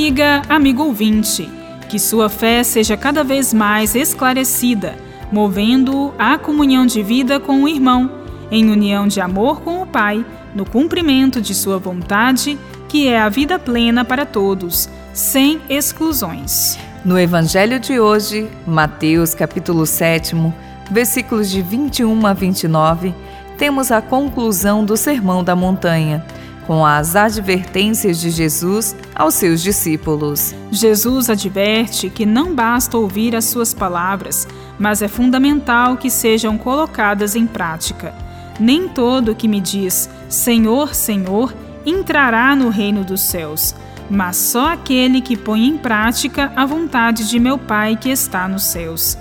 Amiga, amigo ouvinte, que sua fé seja cada vez mais esclarecida, movendo-o à comunhão de vida com o irmão, em união de amor com o Pai, no cumprimento de sua vontade, que é a vida plena para todos, sem exclusões. No Evangelho de hoje, Mateus capítulo 7, versículos de 21 a 29, temos a conclusão do Sermão da Montanha com as advertências de Jesus aos seus discípulos. Jesus adverte que não basta ouvir as suas palavras, mas é fundamental que sejam colocadas em prática. Nem todo que me diz Senhor, Senhor entrará no reino dos céus, mas só aquele que põe em prática a vontade de meu Pai que está nos céus.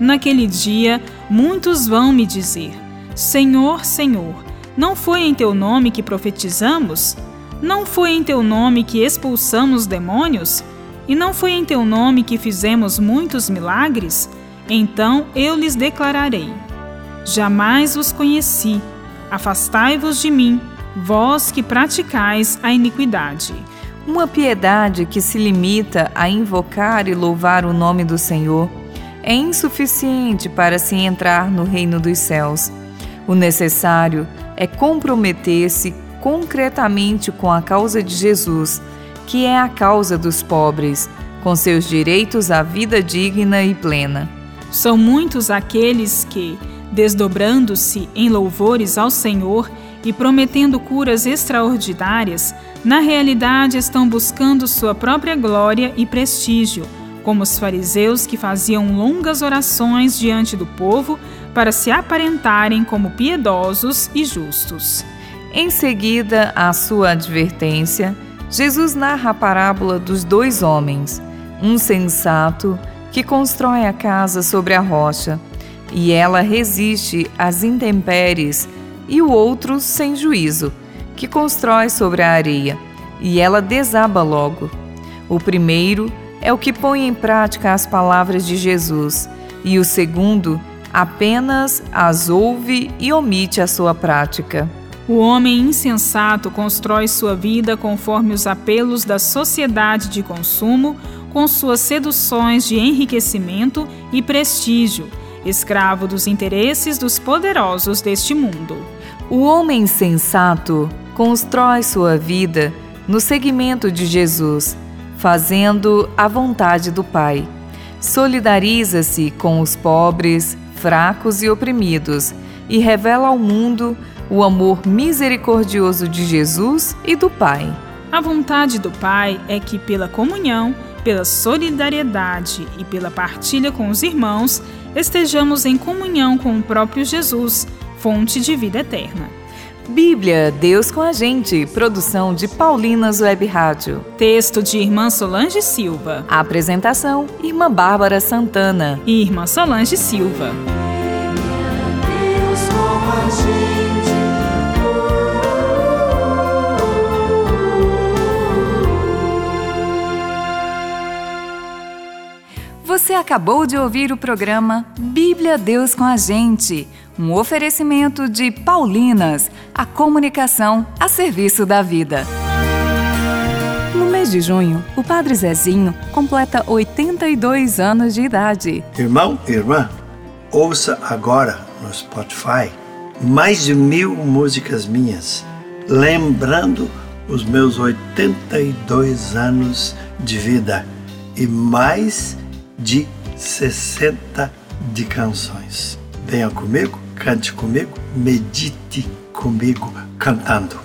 Naquele dia, muitos vão me dizer: Senhor, Senhor não foi em teu nome que profetizamos? Não foi em teu nome que expulsamos demônios? E não foi em teu nome que fizemos muitos milagres? Então eu lhes declararei: Jamais os conheci. Afastai-vos de mim, vós que praticais a iniquidade. Uma piedade que se limita a invocar e louvar o nome do Senhor é insuficiente para se entrar no reino dos céus. O necessário é comprometer-se concretamente com a causa de Jesus, que é a causa dos pobres, com seus direitos à vida digna e plena. São muitos aqueles que, desdobrando-se em louvores ao Senhor e prometendo curas extraordinárias, na realidade estão buscando sua própria glória e prestígio como os fariseus que faziam longas orações diante do povo para se aparentarem como piedosos e justos. Em seguida à sua advertência, Jesus narra a parábola dos dois homens, um sensato que constrói a casa sobre a rocha, e ela resiste às intempéries, e o outro sem juízo, que constrói sobre a areia, e ela desaba logo. O primeiro é o que põe em prática as palavras de Jesus, e o segundo apenas as ouve e omite a sua prática. O homem insensato constrói sua vida conforme os apelos da sociedade de consumo, com suas seduções de enriquecimento e prestígio, escravo dos interesses dos poderosos deste mundo. O homem insensato constrói sua vida no seguimento de Jesus fazendo a vontade do Pai. Solidariza-se com os pobres, fracos e oprimidos e revela ao mundo o amor misericordioso de Jesus e do Pai. A vontade do Pai é que, pela comunhão, pela solidariedade e pela partilha com os irmãos, estejamos em comunhão com o próprio Jesus, fonte de vida eterna. Bíblia, Deus com a gente. Produção de Paulinas Web Rádio. Texto de Irmã Solange Silva. Apresentação: Irmã Bárbara Santana e Irmã Solange Silva. Deus com a gente. Você acabou de ouvir o programa Bíblia Deus com a gente um oferecimento de Paulinas, a comunicação a serviço da vida. No mês de junho, o Padre Zezinho completa 82 anos de idade. Irmão, irmã, ouça agora no Spotify mais de mil músicas minhas, lembrando os meus 82 anos de vida e mais de 60 de canções. Venha comigo cante comigo, medite comigo cantando.